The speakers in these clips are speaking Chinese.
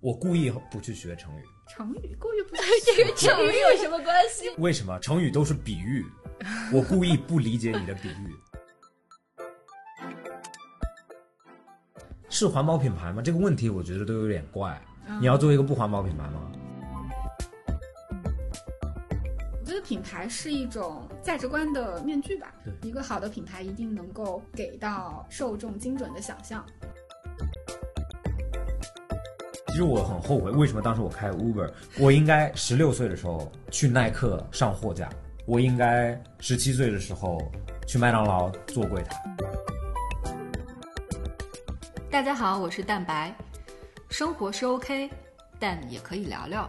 我故意不去学成语，成语故意不去 学成语 有什么关系？为什么？成语都是比喻，我故意不理解你的比喻。是环保品牌吗？这个问题我觉得都有点怪。你要做一个不环保品牌吗？我觉得品牌是一种价值观的面具吧。对一个好的品牌一定能够给到受众精准的想象。其实我很后悔，为什么当时我开 Uber？我应该十六岁的时候去耐克上货架，我应该十七岁的时候去麦当劳做柜台。大家好，我是蛋白。生活是 OK，但也可以聊聊。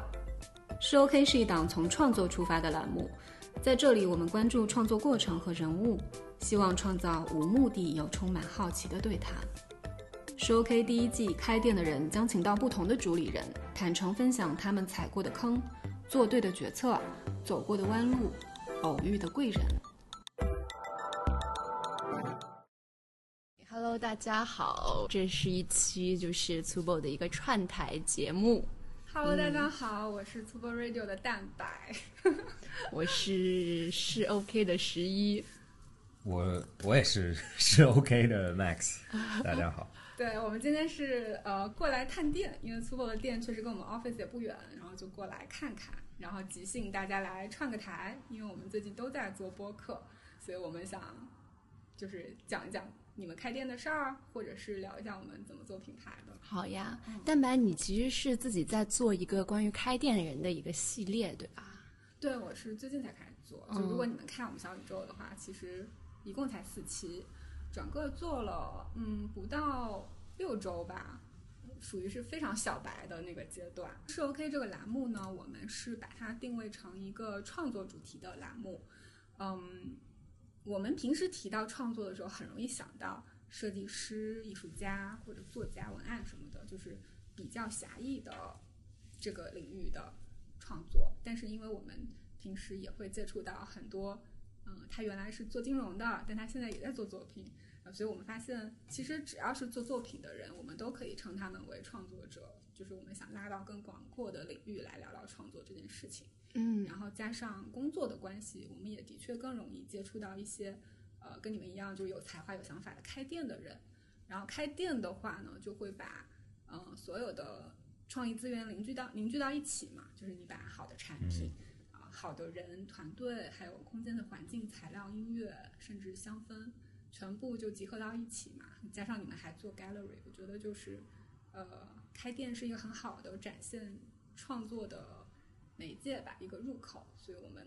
是 OK 是一档从创作出发的栏目，在这里我们关注创作过程和人物，希望创造无目的又充满好奇的对谈。是 OK 第一季开店的人将请到不同的主理人，坦诚分享他们踩过的坑、做对的决策、走过的弯路、偶遇的贵人。Hello，大家好，这是一期就是粗暴的一个串台节目，Hello，大家好，我是 Tuber Radio 的蛋白。我是是 OK 的十一。我我也是是 OK 的 Max，大家好。对我们今天是呃过来探店，因为 Tuber 的店确实跟我们 office 也不远，然后就过来看看，然后即兴大家来串个台，因为我们最近都在做播客，所以我们想就是讲一讲你们开店的事儿，或者是聊一下我们怎么做品牌的。好呀，蛋白，你其实是自己在做一个关于开店人的一个系列，对吧？对，我是最近才开始做。就如果你们看我们小宇宙的话，其实一共才四期，整个做了嗯不到六周吧，属于是非常小白的那个阶段。是 OK 这个栏目呢，我们是把它定位成一个创作主题的栏目。嗯，我们平时提到创作的时候，很容易想到设计师、艺术家或者作家、文案什么的，就是比较狭义的这个领域的创作。但是因为我们平时也会接触到很多，嗯，他原来是做金融的，但他现在也在做作品，啊，所以我们发现其实只要是做作品的人，我们都可以称他们为创作者。就是我们想拉到更广阔的领域来聊聊创作这件事情。嗯然后加上工作的关系，我们也的确更容易接触到一些呃跟你们一样就有才华、有想法的开店的人。然后开店的话呢，就会把嗯、呃所有的创意资源凝聚到凝聚到一起嘛，就是你把好的产品啊、好的人、团队，还有空间的环境、材料、音乐，甚至香氛，全部就集合到一起嘛。加上你们还做 gallery，我觉得就是呃开店是一个很好的展现创作的媒介吧，一个入口，所以我们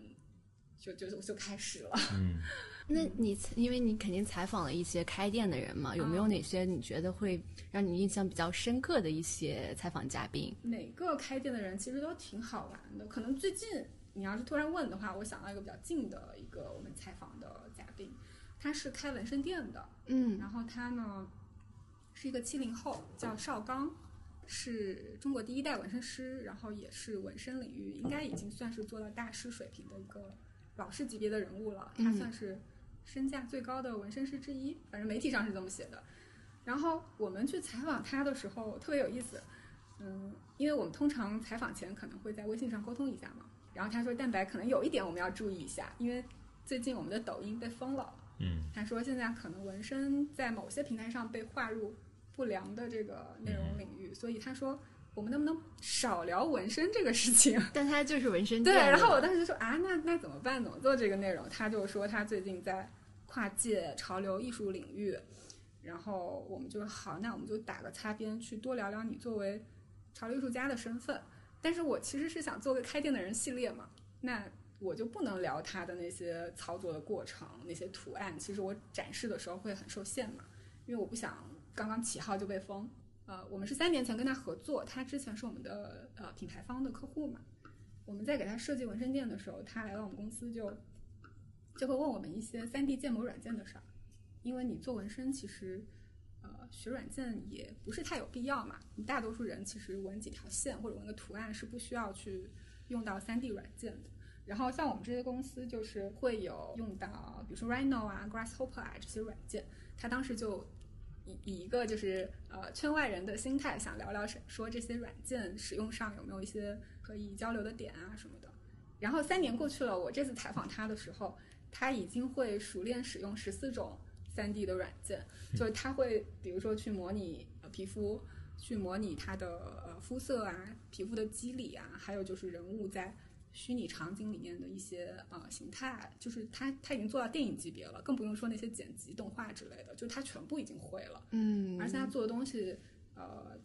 就就就开始了。嗯，那你因为你肯定采访了一些开店的人嘛，有没有哪些你觉得会让你印象比较深刻的一些采访嘉宾？每个开店的人其实都挺好玩的。可能最近你要是突然问的话，我想到一个比较近的一个我们采访的嘉宾，他是开纹身店的，嗯然后他呢是一个七零后，叫邵刚，是中国第一代纹身师，然后也是纹身领域应该已经算是做到大师水平的一个老师级别的人物了。他嗯算是身价最高的纹身师之一，反正媒体上是这么写的。然后我们去采访他的时候特别有意思，嗯，因为我们通常采访前可能会在微信上沟通一下嘛。然后他说蛋白可能有一点我们要注意一下，因为最近我们的抖音被封了。嗯，他说现在可能纹身在某些平台上被划入不良的这个内容领域，所以他说我们能不能少聊纹身这个事情？但他就是纹身对，然后我当时就说啊，那那怎么办？怎么做这个内容？他就说他最近在跨界潮流艺术领域，然后我们就好，那我们就打个擦边，去多聊聊你作为潮流艺术家的身份。但是我其实是想做个开店的人系列嘛，那我就不能聊他的那些操作的过程、那些图案。其实我展示的时候会很受限嘛，因为我不想刚刚起号就被封。呃，我们是三年前跟他合作，他之前是我们的呃品牌方的客户嘛。我们在给他设计纹身店的时候，他来到我们公司就就会问我们一些 3D 建模软件的事儿，因为你做纹身其实学软件也不是太有必要嘛。你大多数人其实纹几条线或者纹个图案是不需要去用到 3D 软件的。然后像我们这些公司就是会有用到，比如说 Rhino 啊、Grasshopper 啊这些软件，他当时就以以一个就是呃圈外人的心态，想聊聊说这些软件使用上有没有一些可以交流的点啊什么的。然后三年过去了，我这次采访他的时候，他已经会熟练使用十四种三 D 的软件，就是他会比如说去模拟呃皮肤，去模拟他的呃肤色啊、皮肤的肌理啊，还有就是人物在虚拟场景里面的一些呃形态，就是他他已经做到电影级别了，更不用说那些剪辑、动画之类的，就他全部已经会了。嗯。而且他做的东西，呃，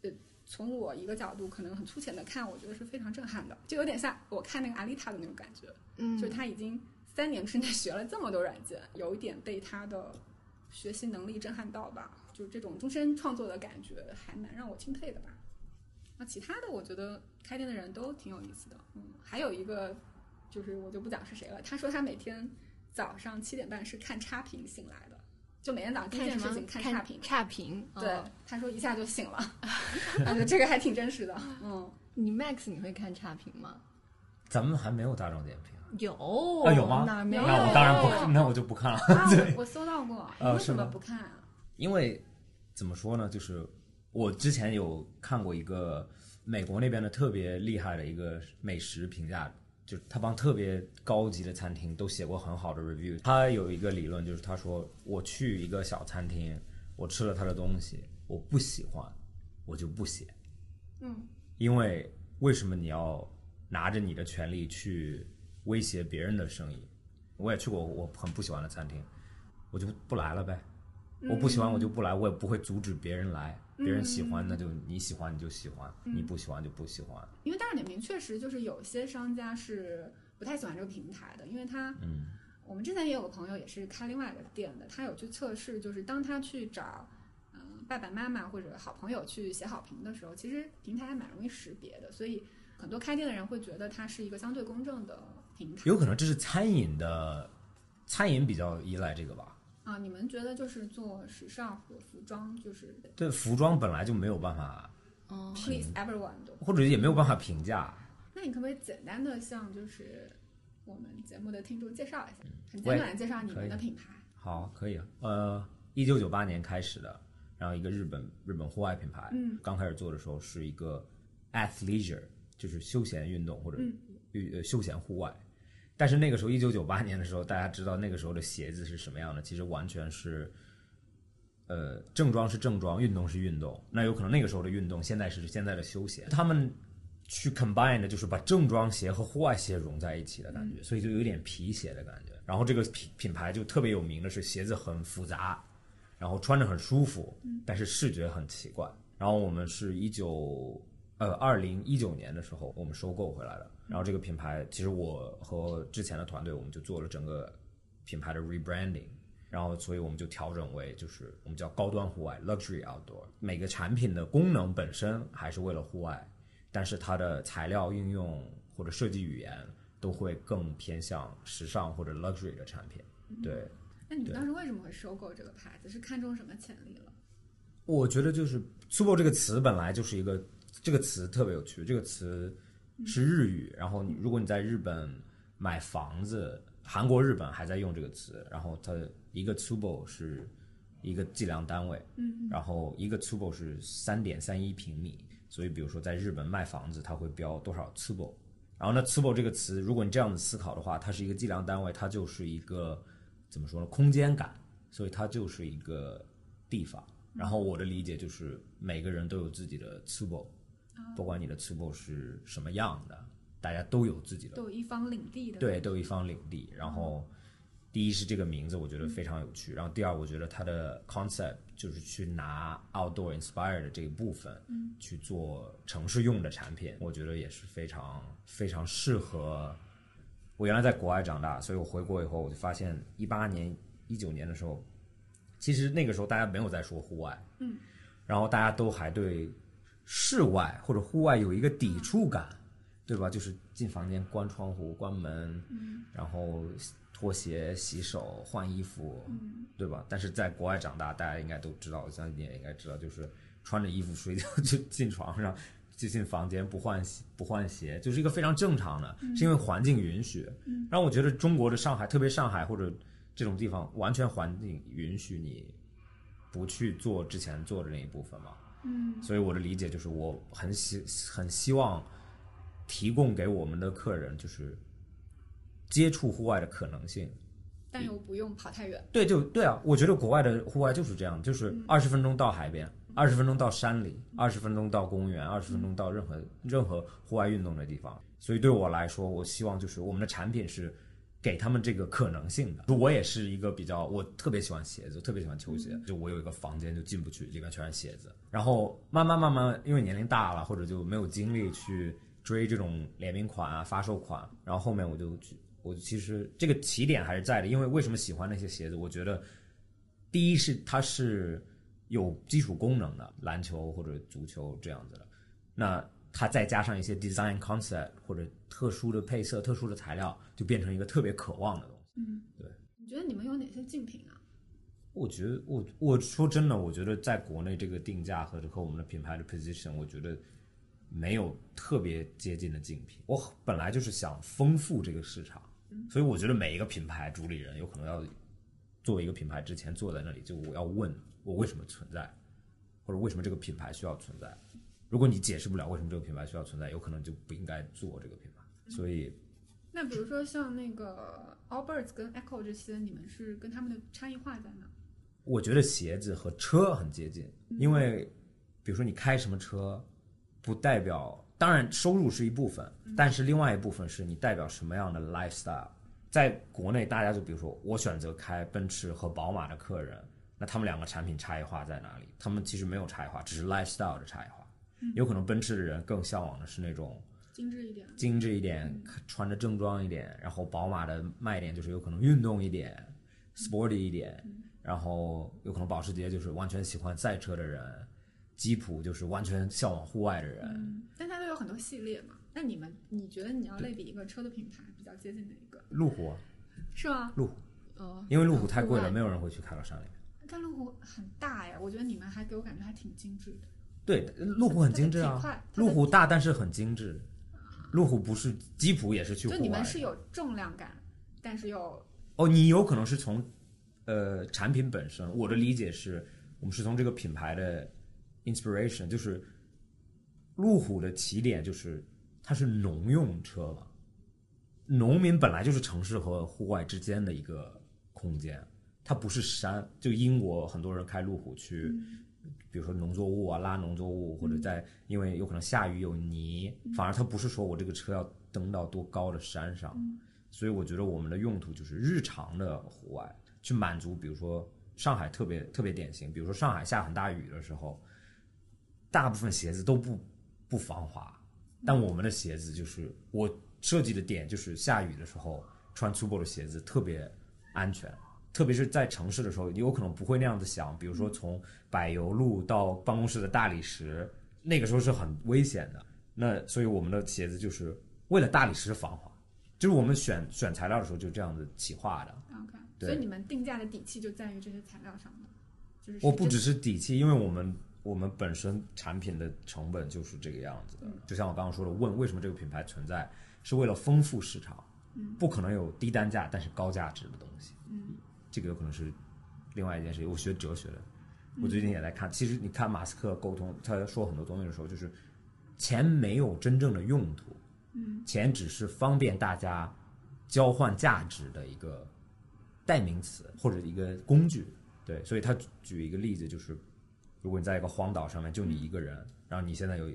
呃，从我一个角度可能很粗浅的看，我觉得是非常震撼的，就有点像我看那个阿丽塔的那种感觉，嗯。就是他已经三年之内学了这么多软件，有一点被他的学习能力震撼到吧，就是这种终身创作的感觉，还蛮让我钦佩的吧。那其他的，我觉得开店的人都挺有意思的，嗯，还有一个就是我就不讲是谁了，他说他每天早上七点半是看差评醒来的，就每天早上第一件事情看差评，差评，对哦，他说一下就醒了，我觉得这个还挺真实的。嗯，你 Max 你会看差评吗？咱们还没有大众点评，有啊有吗哪没有？那我当然有不，那我就不看了。啊，我我搜到过，你为什么不看啊？因为怎么说呢，就是我之前有看过一个美国那边的特别厉害的一个美食评价，就是他帮特别高级的餐厅都写过很好的 review。他有一个理论，就是他说我去一个小餐厅，我吃了他的东西，我不喜欢，我就不写，嗯，因为为什么你要拿着你的权利去威胁别人的生意？我也去过我很不喜欢的餐厅，我就不来了呗。我不喜欢我就不来，我也不会阻止别人来。别人喜欢那就你喜欢你就喜欢，你不喜欢就不喜欢。因为大众点评确实就是有些商家是不太喜欢这个平台的，因为他，嗯，我们之前也有个朋友也是开另外一个店的，他有去测试，就是当他去找。嗯，爸爸妈妈或者好朋友去写好评的时候，其实平台还蛮容易识别的，所以很多开店的人会觉得它是一个相对公正的平台。有可能这是餐饮的，餐饮比较依赖这个吧。啊，你们觉得就是做时尚和服装，就是对，服装本来就没有办法，哦 please everyone 的或者也没有办法评价。那你可不可以简单的向就是我们节目的听众介绍一下，很简短的介绍你们的品牌？好，可以啊。呃，一九九八年开始的，然后一个日本日本户外品牌，嗯，刚开始做的时候是一个 athleisure，就是休闲运动或者嗯运呃休闲户外。但是那个时候，一九九八年的时候，大家知道那个时候的鞋子是什么样的？其实完全是，呃，正装是正装，运动是运动。那有可能那个时候的运动，现在是现在的休闲。他们去 combine 的就是把正装鞋和户外鞋融在一起的感觉，所以就有点皮鞋的感觉。然后这个品品牌就特别有名的是鞋子很复杂，然后穿着很舒服，但是视觉很奇怪。然后我们是一九呃二零一九年的时候，我们收购回来的。然后这个品牌，其实我和之前的团队，我们就做了整个品牌的 rebranding。然后，所以我们就调整为就是我们叫高端户外 （luxury outdoor）。每个产品的功能本身还是为了户外，但是它的材料应用或者设计语言都会更偏向时尚或者 luxury 的产品。对，那你们当时为什么会收购这个牌子？是看中什么潜力了？我觉得就是 “super” 这个词本来就是一个这个词特别有趣，这个词是日语，然后你如果你在日本买房子，韩国、日本还在用这个词，然后它一个 “subo” 是一个计量单位，嗯，然后一个 “subo” 是三点三一平米，所以比如说在日本卖房子，它会标多少 “subo”。然后呢，“subo” 这个词，如果你这样子思考的话，它是一个计量单位，它就是一个怎么说呢？空间感，所以它就是一个地方。然后我的理解就是，每个人都有自己的 tsubo，不管你的 tsubo 是什么样的，大家都有自己的都有一方领地的。对，都有一方领地。然后，第一是这个名字，我觉得非常有趣。然后第二，我觉得它的 concept 就是去拿 outdoor inspired 的这一部分，去做城市用的产品，我觉得也是非常非常适合。我原来在国外长大，所以我回国以后，我就发现一八年、一九年的时候，其实那个时候大家没有在说户外，嗯，然后大家都还对室外或者户外有一个抵触感，对吧？就是进房间关窗户、关门，嗯然后脱鞋、洗手、换衣服，嗯对吧？但是在国外长大，大家应该都知道，我相信你也应该知道，就是穿着衣服睡觉 就进床上，就进房间不换鞋不换鞋，就是一个非常正常的，是因为环境允许。嗯让我觉得中国的上海，特别上海或者这种地方，完全环境允许你不去做之前做的那一部分嘛。嗯所以我的理解就是，我很希很希望提供给我们的客人就是接触户外的可能性。但又不用跑太远。对，就对啊，我觉得国外的户外就是这样，就是二十分钟到海边，二十分钟到山里，二十分钟到公园，二十分钟到任何任何户外运动的地方。所以对我来说，我希望就是我们的产品是给他们这个可能性的。我也是一个比较，我特别喜欢鞋子，特别喜欢球鞋。就我有一个房间就进不去，里面全是鞋子。然后慢慢慢慢，因为年龄大了，或者就没有精力去追这种联名款啊、发售款，然后后面我就去。我其实这个起点还是在的，因为为什么喜欢那些鞋子？我觉得第一是它是有基础功能的，篮球或者足球这样子的，那它再加上一些 design concept 或者特殊的配色、特殊的材料，就变成一个特别渴望的东西。嗯，对。你觉得你们有哪些竞品啊？我觉得我我说真的，我觉得在国内这个定价和和我们的品牌的 position，我觉得没有特别接近的竞品。我本来就是想丰富这个市场，所以我觉得每一个品牌主理人有可能要做一个品牌之前坐在那里，就我要问我为什么存在，或者为什么这个品牌需要存在。如果你解释不了为什么这个品牌需要存在，有可能就不应该做这个品牌。所以那比如说像那个 Allbirds 跟 Echo 这些，你们是跟他们的差异化在哪？我觉得鞋子和车很接近，因为比如说你开什么车，不代表当然收入是一部分，但是另外一部分是你代表什么样的 lifestyle。在国内，大家就比如说我选择开奔驰和宝马的客人，那他们两个产品差异化在哪里？他们其实没有差异化，只是 lifestyle 的差异化。有可能奔驰的人更向往的是那种精致一点。精致一点，穿着正装一点，然后宝马的卖点就是有可能运动一点，sporty 一点，然后有可能保时捷就是完全喜欢赛车的人，吉普就是完全向往户外的人。嗯，但它都有很多系列嘛。那你们，你觉得你要类比一个车的品牌，比较接近哪一个？路虎，是吗？路虎，哦，因为路虎太贵了，没有人会去开到山里面。但路虎很大呀，我觉得你们还给我感觉还挺精致的。对，路虎很精致啊路虎大但是很精致。路虎不是吉普也是去户就。你们是有重量感，但是又哦，你有可能是从呃产品本身，我的理解是我们是从这个品牌的 inspiration，就是路虎的起点就是它是农用车嘛，农民本来就是城市和户外之间的一个空间，它不是山。就英国很多人开路虎去。比如说农作物啊，拉农作物，或者在因为有可能下雨有泥，反而它不是说我这个车要登到多高的山上，所以我觉得我们的用途就是日常的户外，去满足，比如说上海特别特别典型，比如说上海下很大雨的时候，大部分鞋子都不不防滑，但我们的鞋子就是我设计的点就是下雨的时候穿粗暴的鞋子特别安全。特别是在城市的时候，你有可能不会那样子想，比如说从柏油路到办公室的大理石，那个时候是很危险的。那所以我们的鞋子就是为了大理石防滑，就是我们选选材料的时候就这样子企划的。OK，所以你们定价的底气就在于这些材料上的，就是我不只是是底气，因为我们我们本身产品的成本就是这个样子的。就像我刚刚说的，问为什么这个品牌存在，是为了丰富市场，不可能有低单价但是高价值的东西。嗯，这个有可能是另外一件事情。我学哲学的，我最近也在看。其实你看马斯克沟通，他说很多东西的时候，就是钱没有真正的用途，嗯，钱只是方便大家交换价值的一个代名词或者一个工具。对，所以他举一个例子，就是如果你在一个荒岛上面就你一个人，然后你现在有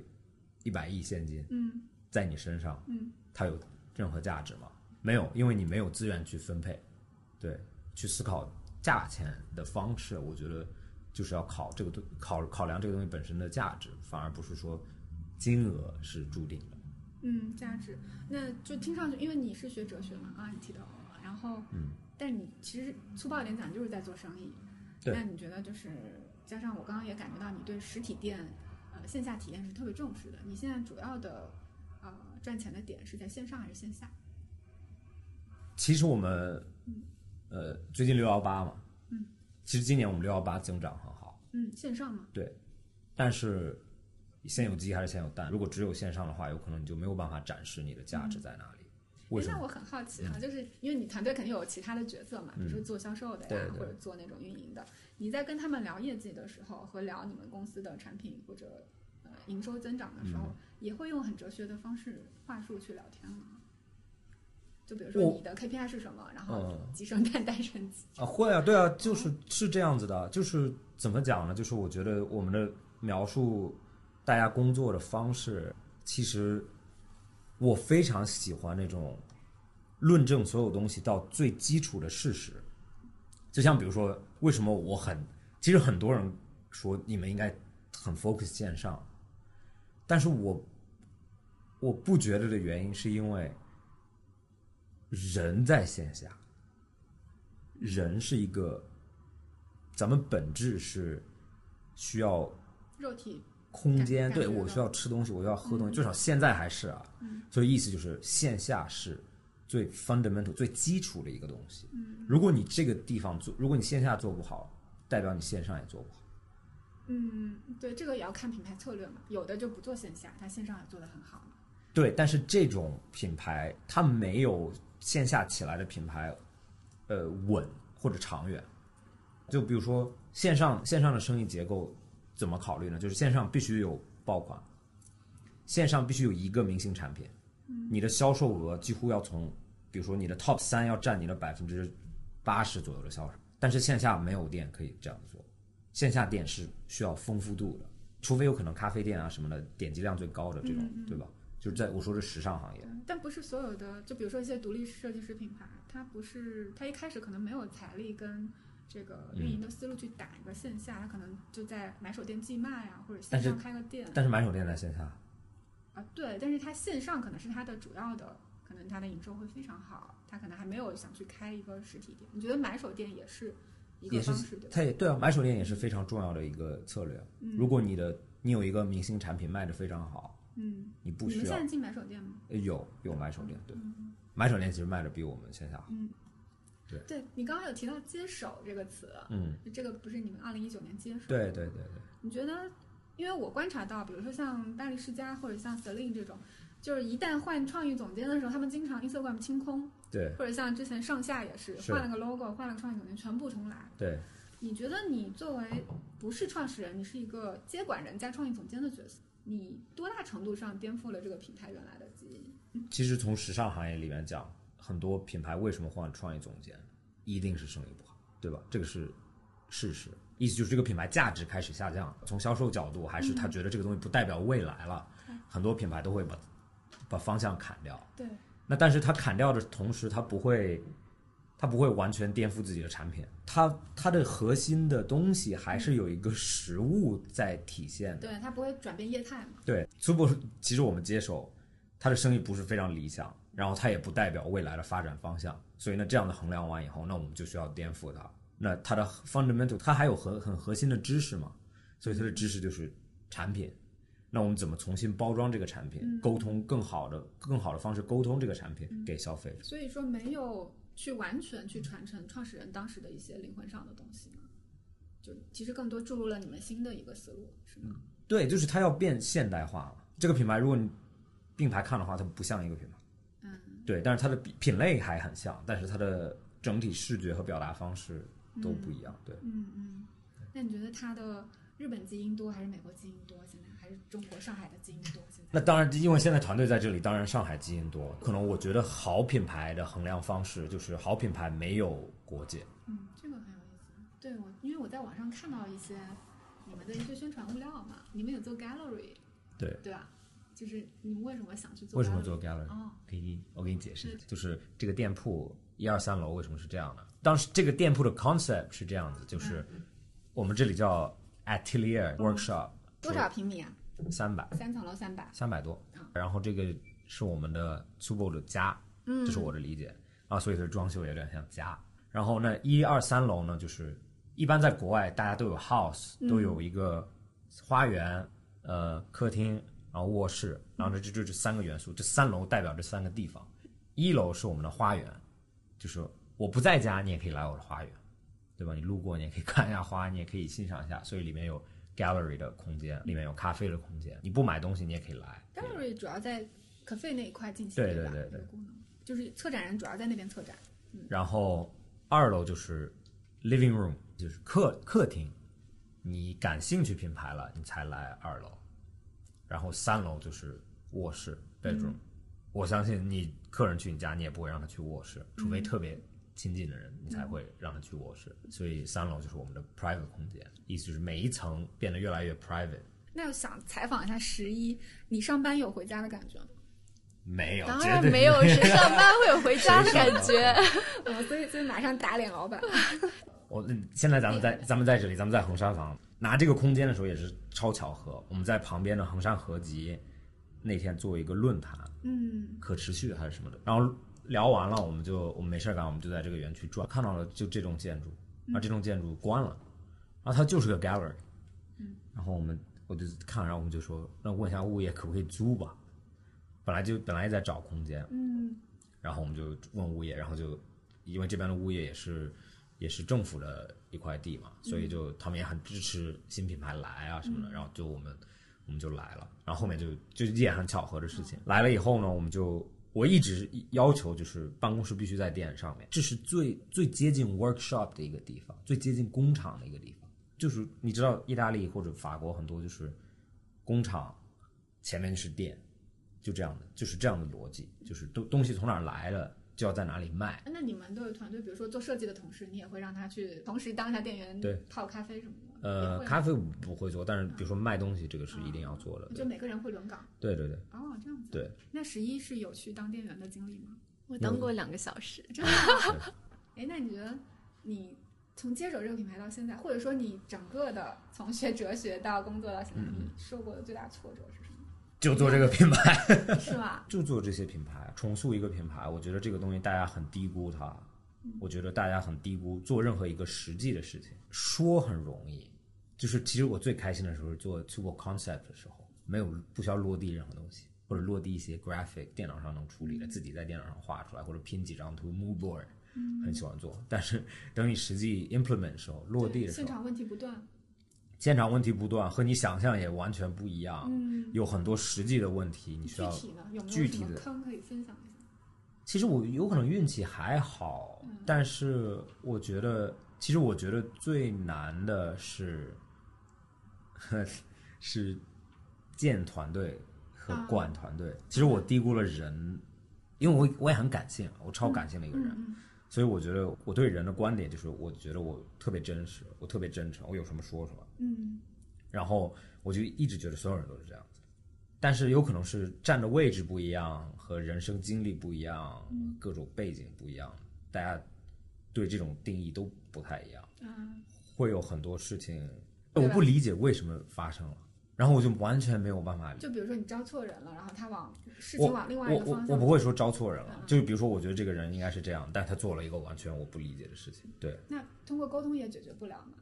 一百亿现金嗯在你身上，嗯它有任何价值吗？没有，因为你没有资源去分配。对，去思考价钱的方式，我觉得就是要考这个东考考量这个东西本身的价值，反而不是说金额是注定的。嗯，价值，那就听上去，因为你是学哲学嘛，刚才你提到了，然后嗯，但你其实粗暴一点讲，就是在做生意。对那你觉得就是加上我刚刚也感觉到你对实体店，呃，线下体验是特别重视的。你现在主要的呃赚钱的点是在线上还是线下？其实我们呃最近六幺八嘛，嗯，其实今年我们六幺八增长很好，嗯，线上嘛。对，但是先有鸡还是先有蛋？如果只有线上的话，有可能你就没有办法展示你的价值在哪里。为什么？那我很好奇啊，就是因为你团队肯定有其他的角色嘛，比如说做销售的呀，或者做那种运营的。你在跟他们聊业绩的时候，和聊你们公司的产品或者呃营收增长的时候，嗯也会用很哲学的方式话术去聊天吗？就比如说你的 KPI 是什么，然后嗯鸡生蛋，蛋生鸡。啊，会啊，对啊，就是是这样子的，就是怎么讲呢？就是我觉得我们的描述大家工作的方式，其实我非常喜欢那种论证所有东西到最基础的事实。就像比如说，为什么我很，其实很多人说你们应该很 focus 线上，但是我我不觉得的原因是因为人在线下。人是一个，咱们本质是需要肉体空间，对我需要吃东西，我要喝东西，至少现在还是啊。所以意思就是线下是最 fundamental、最基础的一个东西。如果你这个地方做，如果你线下做不好，代表你线上也做不好。嗯，对，这个也要看品牌策略嘛。有的就不做线下，他线上也做得很好。对，但是这种品牌它没有线下起来的品牌，呃，稳或者长远。就比如说线上线上的生意结构怎么考虑呢？就是线上必须有爆款，线上必须有一个明星产品，你的销售额几乎要从，比如说你的 top 三要占你的百分之八十左右的销售，但是线下没有店可以这样做，线下店是需要丰富度的，除非有可能咖啡店啊什么的点击量最高的这种，对吧？就是在我说的时尚行业，，但不是所有的，就比如说一些独立设计师品牌，它不是它一开始可能没有财力跟这个运营的思路去打一个线下，它可能就在买手店寄卖啊，或者线上开个店但是买手店在线下，啊，对，但是它线上可能是它的主要的，可能它的营收会非常好，它可能还没有想去开一个实体店。你觉得买手店也是一个方式，对吧？它也对啊，买手店也是非常重要的一个策略。如果你的你有一个明星产品卖的非常好，嗯，你不需要你们现在进买手店吗？呃有有买手店，对，买手店其实卖的比我们线下好。对对你刚刚有提到“接手”这个词，嗯，这个不是你们二零一九年接手？对对对对，你觉得，因为我观察到，比如说像巴黎世家或者像 Celine 这种，就是一旦换创意总监的时候，他们经常 Instagram 清空，对或者像之前上下也是是换了个 logo，换了个创意总监，全部重来。对，你觉得你作为不是创始人，你是一个接管人加创意总监的角色，你多大程度上颠覆了这个品牌原来的基因？其实从时尚行业里面讲，很多品牌为什么换创意总监，一定是生意不好，对吧？这个是事实。意思就是这个品牌价值开始下降，从销售角度，还是他觉得这个东西不代表未来了，很多品牌都会把把方向砍掉。对，那但是他砍掉的同时，他不会，他不会完全颠覆自己的产品，它它的核心的东西还是有一个实物在体现的。对，它不会转变业态嘛？对 p e 其实我们接手，它的生意不是非常理想，然后它也不代表未来的发展方向，所以呢，这样的衡量完以后，那我们就需要颠覆它。那它的 fundamental，它还有很很核心的知识嘛，所以它的知识就是产品。那我们怎么重新包装这个产品，沟通更好的、更好的方式沟通这个产品给消费者？所以说没有去完全去传承创始人当时的一些灵魂上的东西吗？就其实更多注入了你们新的一个思路，是吗？对，就是它要变现代化了。这个品牌，如果你并排看的话，它不像一个品牌。嗯，对，但是它的品品类还很像，但是它的整体视觉和表达方式都不一样。对，嗯嗯。那你觉得它的日本基因多还是美国基因多？现在还是中国上海的基因多？现在？那当然，因为现在团队在这里，当然上海基因多。可能我觉得好品牌的衡量方式就是好品牌没有国界。嗯，这个很有意思。对我，因为我在网上看到一些你们的一些宣传物料嘛，你们有做 gallery，对，对吧？就是你们为什么想去做？为什么？做 gallery？哦，可以，我给你解释一下，就是这个店铺一二三楼为什么是这样的？当时这个店铺的 concept 是这样子，就是我们这里叫 atelier workshop，多少平米啊？三百三层楼三百。三百多，然后这个是我们的 Subo 的家，嗯这是我的理解啊，所以它的装修也有点像家。然后那，一二三楼呢，就是一般在国外大家都有 house，都有一个花园、呃客厅，然后卧室，然后这这这这三个元素，这三楼代表这三个地方。一楼是我们的花园，就是我不在家，你也可以来我的花园，对吧？你路过你也可以看一下花，你也可以欣赏一下，所以里面有 gallery 的空间，里面有咖啡的空间，你不买东西你也可以来。gallery 主要在 cafe 那一块进行，对对对对功能。就是策展人主要在那边策展。然后二楼就是 living room，就是客客厅。你感兴趣品牌了，你才来二楼。然后三楼就是卧室 bedroom。我相信你客人去你家，你也不会让他去卧室，除非特别亲近的人，你才会让他去卧室。所以三楼就是我们的 private 空间，意思就是每一层变得越来越 private。那我想采访一下十一，你上班有回家的感觉吗？没有，当然没有，谁上班会有回家的感觉？嗯，所以所以马上打脸老板。我嗯现在咱们在咱们在这里，咱们在衡山房拿这个空间的时候也是超巧合。我们在旁边的衡山合集那天做一个论坛，嗯可持续还是什么的，然后聊完了，我们就我们没事儿干，我们就在这个园区转，看到了就这栋建筑，啊这栋建筑关了，然后它就是个 gallery，然后我们我就看，然后我们就说，那问一下物业可不可以租吧，本来就本来也在找空间，嗯。然后我们就问物业，然后就因为这边的物业也是也是政府的一块地嘛，所以就他们也很支持新品牌来啊什么的，然后就我们我们就来了，然后后面就就也很巧合的事情，来了以后呢，我们就我一直要求就是办公室必须在店上面，这是最最接近 workshop 的一个地方，最接近工厂的一个地方，就是你知道意大利或者法国很多就是工厂前面是店。就这样的，就是这样的逻辑，就是东东西从哪儿来的，就要在哪里卖。那你们都有团队，比如说做设计的同事，你也会让他去同时当一下店员，对，泡咖啡什么的。也呃，咖啡不会做，但是比如说卖东西，这个是一定要做的。就每个人会轮岗。对对对哦，这样子。对。那十一是有去当店员的经历吗？我当过两个小时，真的吗？哎，那你觉得你从接手这个品牌到现在，或者说你整个的从学哲学到工作到现在，嗯你受过的最大挫折是什么？就做这个品牌，是吧？就做这些品牌，重塑一个品牌。我觉得这个东西大家很低估它，我觉得大家很低估做任何一个实际的事情，说很容易，就是其实我最开心的时候是做 Tubo Concept 的时候，没有不需要落地任何东西，或者落地一些 graphic 电脑上能处理的，自己在电脑上画出来，或者拼几张图 mood board，很喜欢做。但是等你实际 implement 的时候，落地的时候，现场问题不断。现场问题不断，和你想象也完全不一样，嗯，有很多实际的问题，你需要。具体的，有没有什么具体的坑可以分享一下？其实我有可能运气还好，但是我觉得，其实我觉得最难的是，是建团队和管团队。其实我低估了人，因为我我也很感性，我超感性的一个人，嗯所以我觉得我对人的观点就是，我觉得我特别真实，我特别真诚，我有什么说什么。嗯。然后我就一直觉得所有人都是这样子，但是有可能是站的位置不一样，和人生经历不一样，各种背景不一样，大家对这种定义都不太一样，嗯会有很多事情我不理解为什么发生了，然后我就完全没有办法嗯，就比如说你招错人了，然后他往事情往另外一我我个方向，我不会说招错人了嗯，就是比如说我觉得这个人应该是这样，但他做了一个完全我不理解的事情，对那通过沟通也解决不了吗？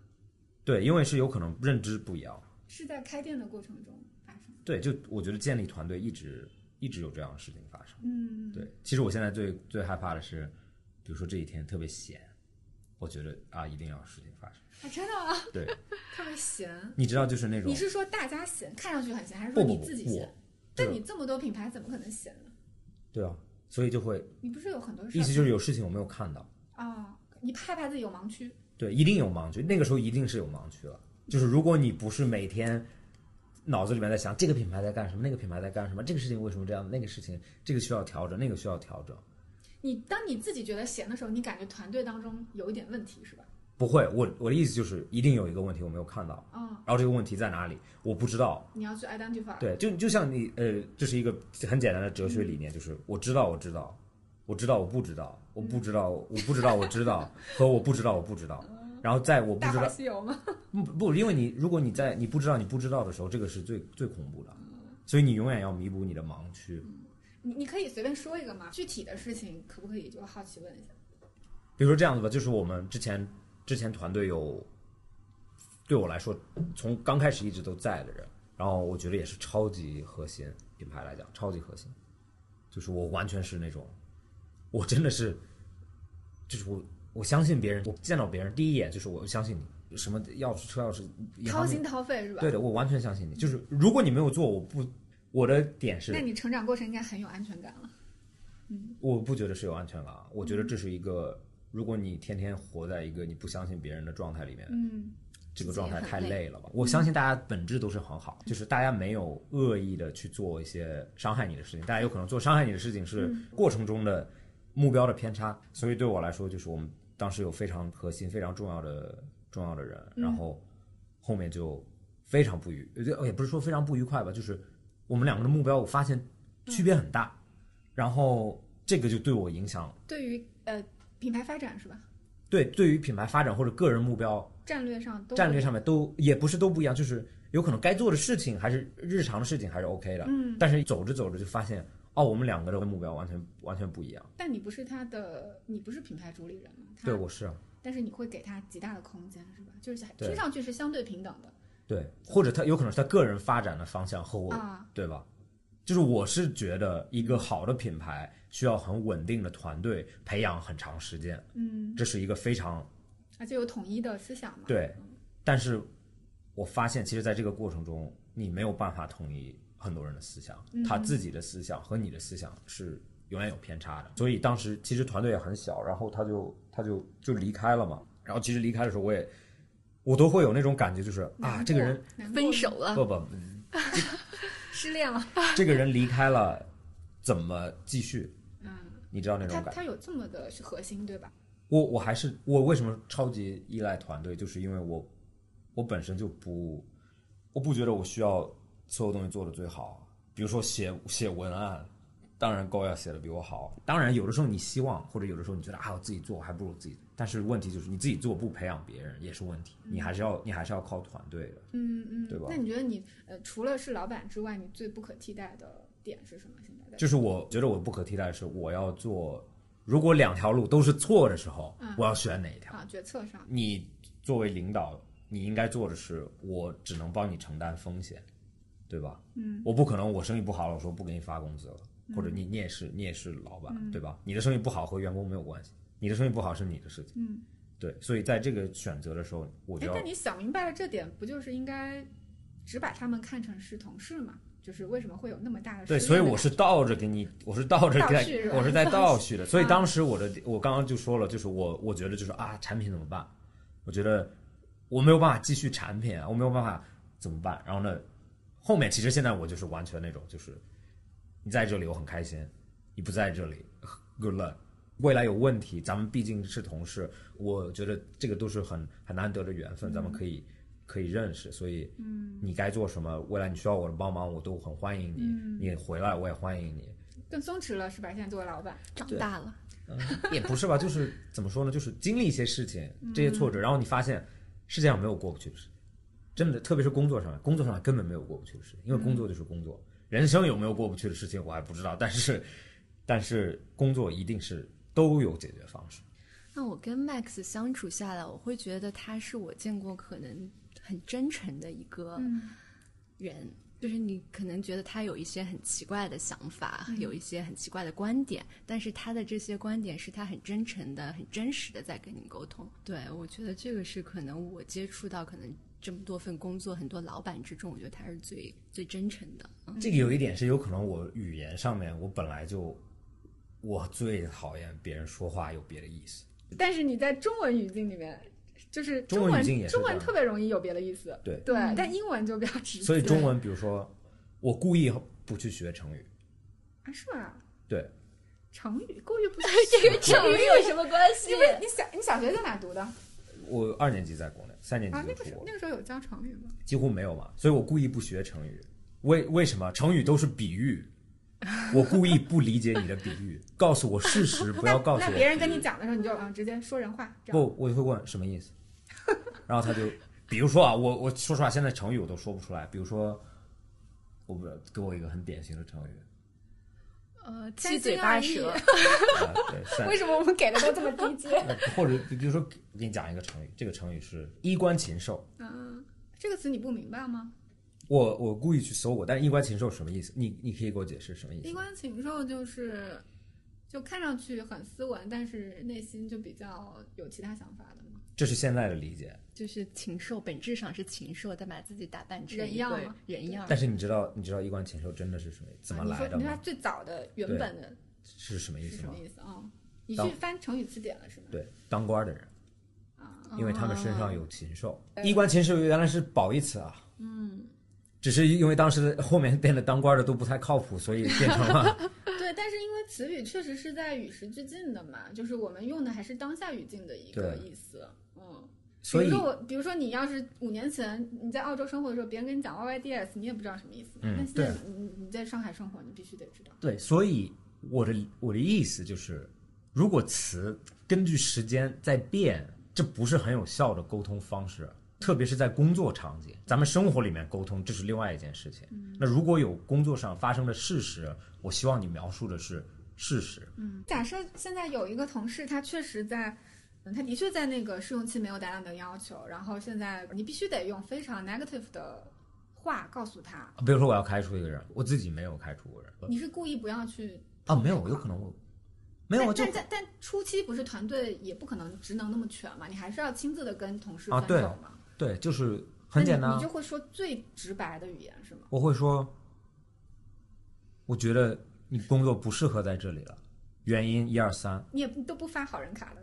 对，因为是有可能认知不一样。是在开店的过程中发生。对，就我觉得建立团队一直一直有这样的事情发生。嗯，对，其实我现在最最害怕的是，比如说这几天特别闲，我觉得啊，一定要有事情发生。啊，真的吗？对，特别闲。你知道就是那种你是说大家闲，看上去很闲，还是说你自己闲但你这么多品牌，怎么可能闲呢？对啊，所以就会你不是有很多事儿？意思就是有事情我没有看到，啊，你害怕自己有盲区。对，一定有盲区，那个时候一定是有盲区了。就是如果你不是每天脑子里面在想这个品牌在干什么，那个品牌在干什么，这个事情为什么这样，那个事情这个需要调整，那个需要调整，你当你自己觉得闲的时候，你感觉团队当中有一点问题是吧？不会，我我的意思就是一定有一个问题我没有看到，啊，然后这个问题在哪里，我不知道，你要去 identify。对，就就像你呃，这是一个很简单的哲学理念，就是我知道我知道，我知道我不知道，我不知道我不知道我知道 和我不知道我不知道，然后在我不知道西游吗？不不，因为你如果你在你不知道你不知道的时候，这个是最最恐怖的，所以你永远要弥补你的盲区。你你可以随便说一个吗，具体的事情可不可以就好奇问一下？比如说这样子吧，就是我们之前之前团队有，对我来说从刚开始一直都在的人，然后我觉得也是超级核心品牌来讲，超级核心，就是我完全是那种，我真的是，就是我我相信别人，我见到别人第一眼就是我相信你，什么钥匙车钥匙，掏心掏肺是吧？对的，我完全相信你。就是如果你没有做，我不，我的点是那你成长过程应该很有安全感了。嗯。我不觉得是有安全感，我觉得这是一个，如果你天天活在一个你不相信别人的状态里面，嗯。这个状态太累。累了吧？我相信大家本质都是很好，就是大家没有恶意的去做一些伤害你的事情，大家有可能做伤害你的事情是过程中的目标的偏差，所以对我来说，就是我们当时有非常核心、非常重要的重要的人，然后后面就非常不愉，呃也不是说非常不愉快吧，就是我们两个的目标，我发现区别很大，然后这个就对我影响，对于呃品牌发展是吧？对对于品牌发展或者个人目标战略上都战略上面都也不是都不一样，就是有可能该做的事情还是日常的事情还是 OK 的，嗯，但是走着走着就发现，哦，我们两个的目标完全完全不一样。但你不是他的，你不是品牌主理人吗？对，我是啊，但是你会给他极大的空间，是吧？就是对听上去是相对平等的对，或者他有可能是他个人发展的方向和我，啊。对吧？就是我是觉得一个好的品牌需要很稳定的团队培养很长时间，嗯，这是一个非常而且有统一的思想嘛。对，但是我发现，其实在这个过程中，你没有办法统一很多人的思想，他自己的思想和你的思想是永远有偏差的。所以当时其实团队也很小，然后他就他就就离开了嘛。然后其实离开的时候，我也我都会有那种感觉，就是啊，这个人分手了，不不，失恋了。这个人离开了，怎么继续？嗯，你知道那种感觉？他有这么的核心，对吧？我我还是我为什么超级依赖团队，就是因为我我本身就不我不觉得我需要所有东西做的最好。比如说写写文案，当然高要写的比我好。当然有的时候你希望，或者有的时候你觉得啊我自己做还不如自己。但是问题就是你自己做不培养别人也是问题，你还是要你还是要靠团队的。嗯嗯，对吧那你觉得你呃，除了是老板之外，你最不可替代的点是什么？现在在就是我觉得我不可替代的是我要做，如果两条路都是错的时候，我要选哪一条？啊决策上，你作为领导，你应该做的是，我只能帮你承担风险，对吧？嗯，我不可能我生意不好了，我说不给你发工资了，或者你你也是你也是老板，对吧？你的生意不好和员工没有关系，你的生意不好是你的事情，嗯，对，所以在这个选择的时候，我就，要哎但你想明白了这点，不就是应该只把他们看成是同事吗？就是为什么会有那么大的对，所以我是倒着给你，我是倒着在倒叙是，吧我是在倒 叙的。所以啊当时我的，我刚刚就说了，就是我我觉得就是啊，产品怎么办？我觉得我没有办法继续产品啊，我没有办法怎么办？然后呢，后面其实现在我就是完全那种，就是你在这里我很开心，你不在这里，good luck。未来有问题，咱们毕竟是同事，我觉得这个都是很很难得的缘分，咱们可以可以认识，所以，嗯，你该做什么，未来你需要我的帮忙，我都很欢迎你，你回来我也欢迎你，更松弛了，是吧？现在作为老板，长大了，也不是吧，就是怎么说呢，就是经历一些事情，这些挫折，然后你发现世界上没有过不去的事，真的，特别是工作上，工作上根本没有过不去的事，因为工作就是工作，人生有没有过不去的事情我还不知道，但是，但是工作一定是都有解决方式。那我跟 Max 相处下来，我会觉得他是我见过可能很真诚的一个嗯人。就是你可能觉得他有一些很奇怪的想法，有一些很奇怪的观点，但是他的这些观点是他很真诚的、很真实的在跟你沟通。对我觉得这个是可能我接触到可能这么多份工作、很多老板之中，我觉得他是最最真诚的。嗯这个有一点是有可能我语言上面我本来就我最讨厌别人说话有别的意思。但是你在中文语境里面，就是中文文语境也中文特别容易有别的意思，对对，但英文就比较直接。所以中文，比如说我故意不去学成语，啊是吗？对，成语故意不是 这个成语有什么关系？因为你小你小学在哪读的啊？我二年级在国内，三年级啊那个时候，那个时候有教成语吗？几乎没有嘛，所以我故意不学成语。为为什么成语都是比喻？我故意不理解你的比喻，告诉我事实，不要告诉我。那别人跟你讲的时候，你就啊直接说人话，不，我就会问什么意思，然后他就，比如说啊，我我说实话，现在成语我都说不出来。比如说，我不知道，给我一个很典型的成语，呃，七嘴八舌。啊、对，为什么我们给的都这么低阶？呃或者比如说，我给你讲一个成语，这个成语是衣冠禽兽。嗯，这个词你不明白吗？我我故意去搜过，但是衣冠禽兽什么意思？你你可以给我解释什么意思？衣冠禽兽就是，就看上去很斯文，但是内心就比较有其他想法的嘛。这是现在的理解。就是禽兽，本质上是禽兽，但把自己打扮成人样嘛人样。但是你知道你知道衣冠禽兽真的是什么怎么来的吗？你说它最早的原本的是什么意思什么？意思啊？你去翻成语词典了是吗？对，当官的人，啊，因为他们身上有禽兽。衣冠禽兽原来是褒义词啊。嗯。只是因为当时的后面变得当官的都不太靠谱，所以变成了 对，但是因为词语确实是在与时俱进的嘛，就是我们用的还是当下语境的一个意思。嗯，所以比如说我，比如说你要是五年前你在澳洲生活的时候，别人跟你讲 YYDS，你也不知道什么意思。嗯但现在对你你在上海生活，你必须得知道。对，所以我的我的意思就是，如果词根据时间在变，这不是很有效的沟通方式，特别是在工作场景，咱们生活里面沟通这是另外一件事情。那如果有工作上发生的事实，我希望你描述的是事实。嗯假设现在有一个同事，他确实在，嗯，他的确在那个试用期没有达到你的要求，然后现在你必须得用非常 negative 的话告诉他，比如说我要开除一个人，我自己没有开除过人你是故意不要去啊，没有，有可能我没有，但但但但初期不是团队也不可能职能那么全嘛，你还是要亲自的跟同事分手嘛。对，就是很简单你，你就会说最直白的语言是吗？我会说，我觉得你工作不适合在这里了，原因一二三。你也都不发好人卡的，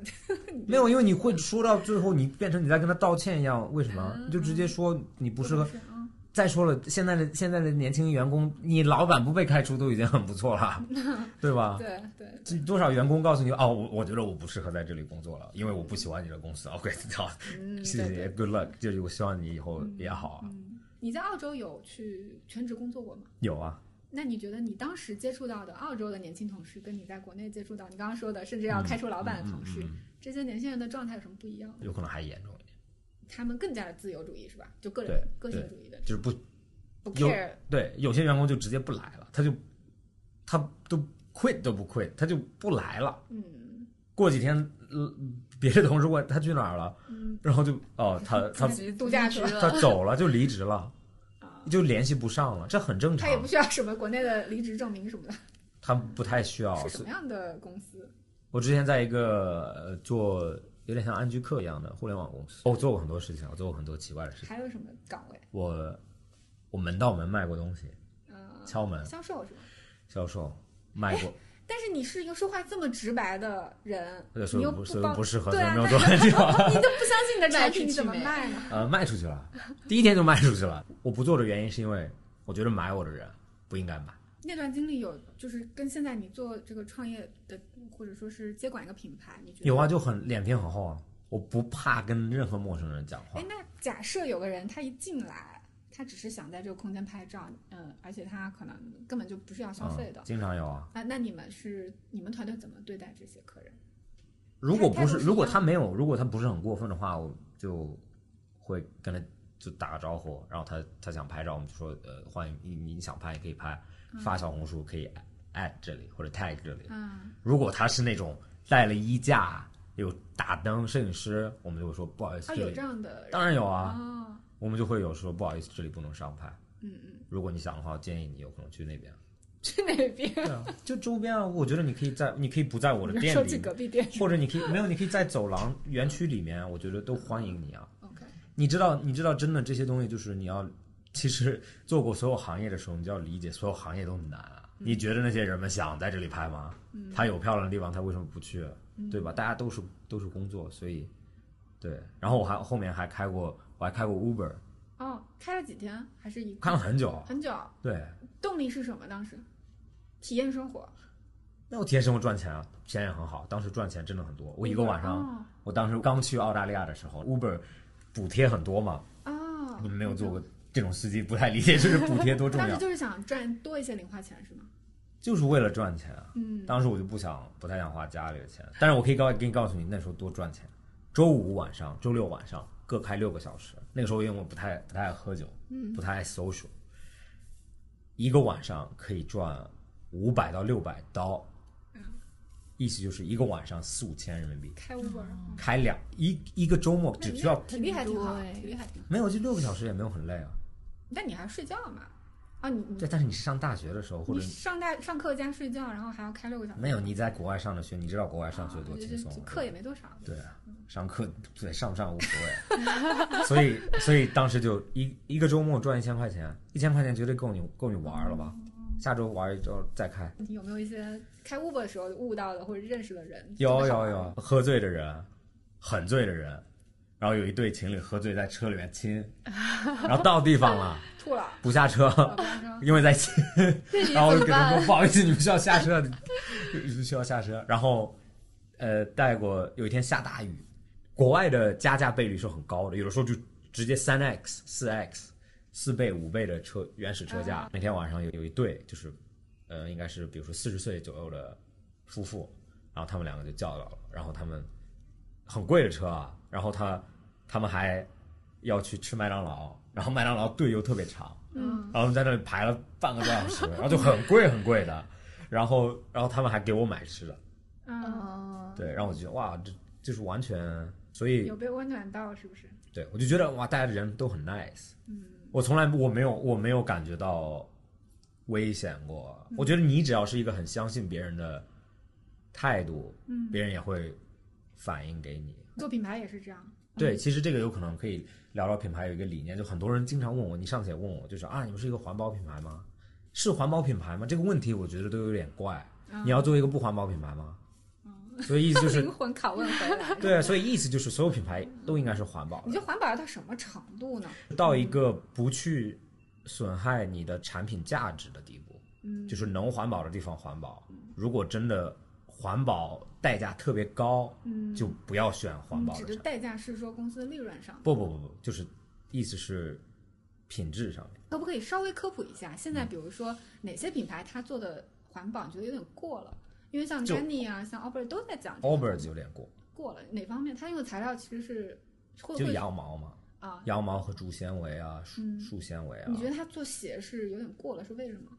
没有，因为你会说到最后，你变成你在跟他道歉一样，为什么？你就直接说你不适合。嗯，再说了，现在的现在的年轻员工，你老板不被开除都已经很不错了，对吧？对 对，这多少员工告诉你哦，我我觉得我不适合在这里工作了，因为我不喜欢你的公司。OK，好，嗯，谢对谢，Good luck，就是我希望你以后也好你在澳洲有去全职工作过吗？有啊，那你觉得你当时接触到的澳洲的年轻同事，跟你在国内接触到你刚刚说的，甚至要开除老板的同事，这些年轻人的状态有什么不一样？有可能还严重他们更加的自由主义是吧？就个人个性主义的，就是不不有 care 对，有些员工就直接不来了，他就他都 quit 都不 quit，他就不来了。嗯过几天，呃，别的同事问他去哪儿了，嗯，然后就哦，他 他度假去了他走了，就离职了，啊，就联系不上了，这很正常他也。不需要什么国内的离职证明什么的，他不太需要。是什么样的公司？我之前在一个呃做有点像安居客一样的互联网公司，我做过很多事情，我做过很多奇怪的事情。还有什么岗位？我我门到门卖过东西，呃，敲门销售是吧？销售卖过，但是你是一个说话这么直白的人，那所你以不所以又不帮，不适合，对啊所以没有做很久。你都不相信你的产品，你怎么卖呢？呃，卖出去了，第一天就卖出去了。我不做的原因是因为我觉得买我的人不应该买。那段经历有就是跟现在你做这个创业的，或者说是接管一个品牌，你觉得有啊，就很脸皮很厚啊，我不怕跟任何陌生人讲话哎，。那假设有个人他一进来，他只是想在这个空间拍照，嗯，而且他可能根本就不是要消费的嗯，，经常有啊。那那你们是你们团队怎么对待这些客人？如果不是如果他没有，如果他不是很过分的话，我就会跟他就打个招呼，然后他他想拍照，我们就说呃，欢迎你，你想拍也可以拍，发小红书可以 at 这里或者 tag 这里。嗯，如果他是那种带了衣架、有打灯、摄影师，我们就会说不好意思，啊，这里有这样的当然有啊，哦，我们就会有说不好意思，这里不能上拍。嗯嗯，如果你想的话，我建议你有可能去那边。去哪边？对啊，就周边啊，我觉得你可以在，你可以不在我的店里，隔壁店或者你可以没有，你可以在走廊园区里面，我觉得都欢迎你啊。OK，你知道，你知道，真的这些东西就是你要，其实做过所有行业的时候，你就要理解所有行业都难啊。你觉得那些人们想在这里拍吗？他有漂亮的地方，他为什么不去？对吧？大家都是都是工作，所以对。然后我还后面还开过，我还开过 Uber，哦，开了几天？还是一开了很久。很久？对，动力是什么？当时体验生活，那我体验生活赚钱啊，钱也很好，当时赚钱真的很多。我一个晚上，哦我当时刚去澳大利亚的时候，Uber 补贴很多嘛，哦，你们没有做过这种司机，不太理解就是补贴多重要，当时就是想赚多一些零花钱是吗？就是为了赚钱啊。嗯，当时我就不想，不太想花家里的钱，但是我可以告给你告诉你，那时候多赚钱。周五晚上、周六晚上各开六个小时，那个时候因为我不太不太爱喝酒，嗯不太爱 social，一个晚上可以赚五百到六百刀，嗯意思就是一个晚上四五千人民币，开 Uber，开两一一个周末只需要体力还挺好，挺多哎体力还挺好。没有就六个小时也没有很累啊。但你还睡觉嘛？啊，你你对，但是你是上大学的时候或你者上大上课加睡觉，然后还要开六个小时，没有你在国外上的学，你知道国外上学多啊轻松就，课也没多少。对啊，上课对上不上无所谓，所以所以当时就一一个周末赚一千块钱，一千块钱绝对够你够你玩了吧？下周玩一周再开。你有没有一些开 Uber 的时候悟到的或者认识的人？有有有，喝醉的人，很醉的人，然后有一对情侣喝醉在车里面亲，然后到地方了吐了，不下车，因为在亲，然后我就怎么办跟他说？不好意思，你们需要下车，需要下车。然后，呃，带过有一天下大雨，国外的加价倍率是很高的，有的时候就直接三 x、四 x、四倍、五倍的车原始车价。啊那天晚上有有一对，就是，呃，应该是比如说四十岁左右的夫妇，然后他们两个就叫到了，然后他们很贵的车啊，然后他他们还要去吃麦当劳，然后麦当劳队又特别长，嗯，然后在那里排了半个多小时，然后就很贵很贵的，然后然后他们还给我买吃的，嗯，哦，对，让我觉得哇，这就是完全，所以有被温暖到是不是？对我就觉得哇，大家的人都很 nice，嗯，我从来我没有我没有感觉到危险过，我觉得你只要是一个很相信别人的态度，嗯，别人也会反映给你，做品牌也是这样。对，其实这个有可能可以聊聊品牌有一个理念，就很多人经常问我，你上次也问我，就是啊，你们是一个环保品牌吗？是环保品牌吗？这个问题我觉得都有点怪。你要做一个不环保品牌吗？所以意思就是 灵魂拷问回来。对，所以意思就是所有品牌都应该是环保，你觉得环保要到什么程度呢？到一个不去损害你的产品价值的地步。嗯，就是能环保的地方环保。如果真的环保代价特别高，嗯，就不要选环保指的产品。的代价是说公司的利润上，不不不不，就是意思是品质上面。可不可以稍微科普一下？现嗯在比如说哪些品牌它做的环保，你觉得有点过了？因为像就 Jenny 啊，像 Albert 都在讲这个 Allbirds 有点过，过了哪方面？它用的材料其实是会就会羊毛嘛，啊。羊毛和竹纤维啊，树树纤维啊。你觉得它做鞋是有点过了，是为什么？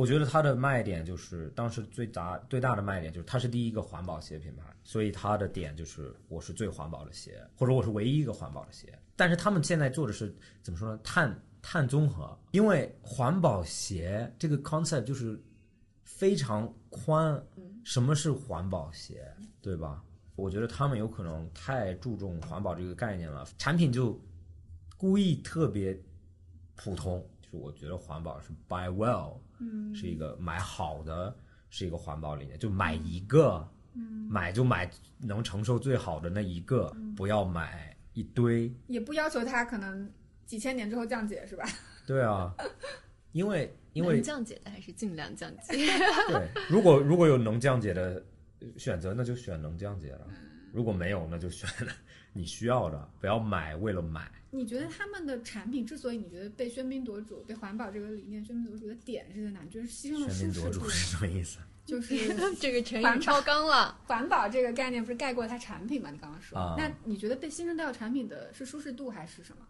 我觉得它的卖点就是当时最大最大的卖点就是它是第一个环保鞋品牌，所以它的点就是我是最环保的鞋，或者我是唯一一个环保的鞋。但是他们现在做的是怎么说呢？碳碳综合，因为环保鞋这个 concept 就是非常宽。什么是环保鞋，对吧？我觉得他们有可能太注重环保这个概念了，产品就故意特别普通。就是我觉得环保是 buy well，嗯，是一个买好的，是一个环保理念，就买一个，嗯，买就买能承受最好的那一个，不要买一堆。也不要求它可能几千年之后降解，是吧？对啊，因为因为能降解的还是尽量降解。对，如果如果有能降解的选择，那就选能降解了；如果没有，那就选你需要的，不要买为了买。你觉得他们的产品之所以你觉得被喧宾夺主，被环保这个理念喧宾夺主的点是在哪？就是牺牲了喧舒适度宾夺主是什么意思？就是 这个成语超纲了。环保这个概念不是盖过了它产品吗？你刚刚说，啊那你觉得被牺牲掉产品的是舒适度还是什么？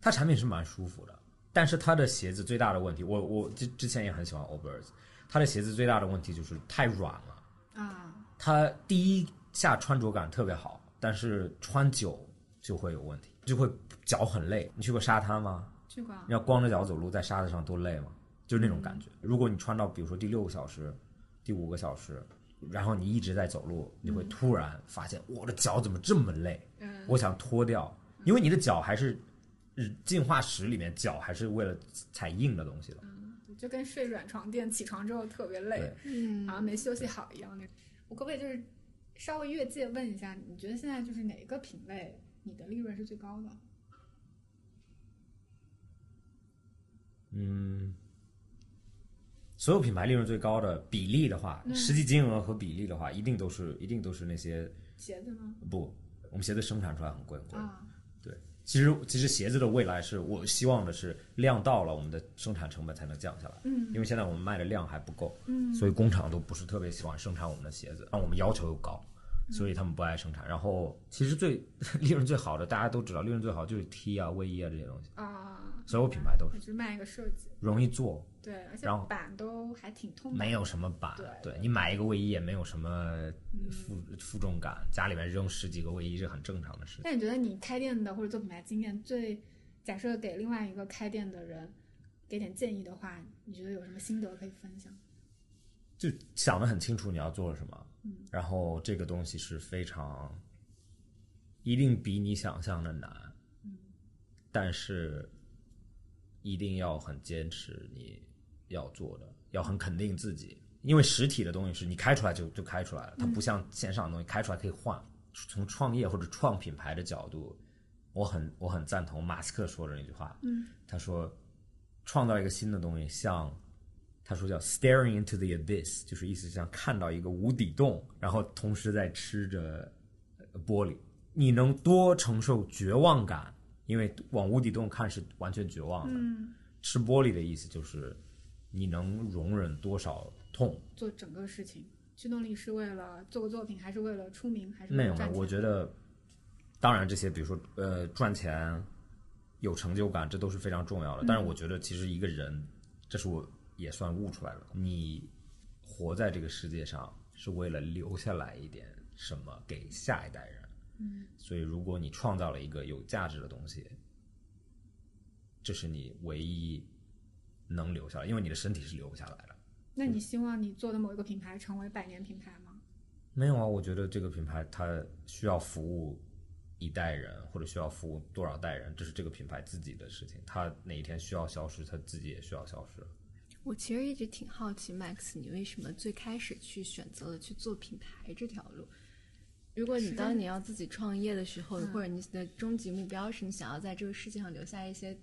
它产品是蛮舒服的，但是它的鞋子最大的问题，我我之之前也很喜欢 Allbirds，它的鞋子最大的问题就是太软了。啊，它第一下穿着感特别好，但是穿久就会有问题，就会脚很累。你去过沙滩吗？去过啊你要光着脚走路在沙子上多累吗？就是那种感觉。如果你穿到比如说第六个小时、第五个小时，然后你一直在走路，你会突然发现我的脚怎么这么累？嗯我想脱掉，因为你的脚还是呃进化史里面脚还是为了踩硬的东西的。就跟睡软床垫起床之后特别累好像没休息好一样。那我可不可以就是稍微越界问一下，你觉得现在就是哪一个品类你的利润是最高的？嗯，所有品牌利润最高的比例的话，实际金额和比例的话，一定都是一定都是那些鞋子吗？不，我们鞋子生产出来很贵很贵。其实其实鞋子的未来是我希望的是量到了，我们的生产成本才能降下来。嗯，因为现在我们卖的量还不够，嗯，所以工厂都不是特别喜欢生产我们的鞋子，让我们要求又高，所以他们不爱生产。然后其实最 利润最好的，大家都知道，利润最好就是 T 啊、卫衣啊这些东西，啊，所有品牌都是就是卖一个设计，容易做，对，而且然后版都还挺通的，没有什么版，对你买一个卫衣也没有什么负、负重感，家里面扔十几个卫衣是很正常的事情。那你觉得你开店的或者做品牌经验最，假设给另外一个开店的人给点建议的话，你觉得有什么心得可以分享？就想得很清楚你要做什么，然后这个东西是非常，一定比你想象的难，但是一定要很坚持你要做的，要很肯定自己，因为实体的东西是你开出来就就开出来了，它不像线上的东西开出来可以换。从创业或者创品牌的角度，我很我很赞同马斯克说的那句话，嗯，他说创造一个新的东西，像他说叫 staring into the abyss，就是意思像看到一个无底洞，然后同时在吃着呃玻璃，你能多承受绝望感，因为往无底洞看是完全绝望的。嗯，吃玻璃的意思就是你能容忍多少痛。做整个事情，驱动力是为了做个作品，还是为了出名，还是为没有？我觉得，当然这些，比如说呃赚钱、有成就感，这都是非常重要的。但是我觉得，其实一个人，这是我也算悟出来了，你活在这个世界上是为了留下来一点什么给下一代人。嗯，所以如果你创造了一个有价值的东西，这是你唯一能留下来，因为你的身体是留不下来的。那你希望你做的某一个品牌成为百年品牌吗？没有啊，我觉得这个品牌它需要服务一代人，或者需要服务多少代人，这是这个品牌自己的事情。它哪一天需要消失，它自己也需要消失。我其实一直挺好奇，Max，你为什么最开始去选择了去做品牌这条路？如果你当你要自己创业的时候，嗯或者你的终极目标是你想要在这个世界上留下一些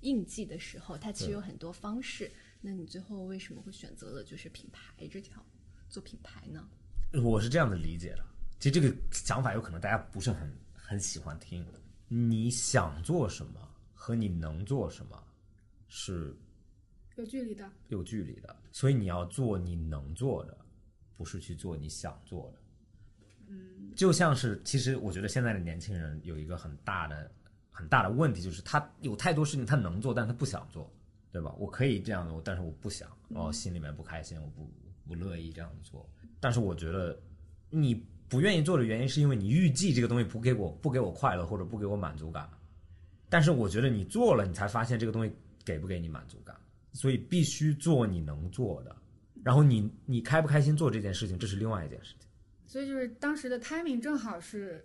印记的时候，它其实有很多方式。那你最后为什么会选择了就是品牌这条做品牌呢？我是这样的理解的。其实这个想法有可能大家不是很很喜欢听。你想做什么和你能做什么是有距离的，有距离的，所以你要做你能做的，不是去做你想做的。嗯，就像是，其实我觉得现在的年轻人有一个很大的、很大的问题，就是他有太多事情他能做，但他不想做，对吧？我可以这样做，但是我不想，然后心里面不开心，我不不乐意这样做。但是我觉得你不愿意做的原因，是因为你预计这个东西不给我不给我快乐，或者不给我满足感。但是我觉得你做了，你才发现这个东西给不给你满足感。所以必须做你能做的，然后你你开不开心做这件事情，这是另外一件事情。所以就是当时的 timing 正好是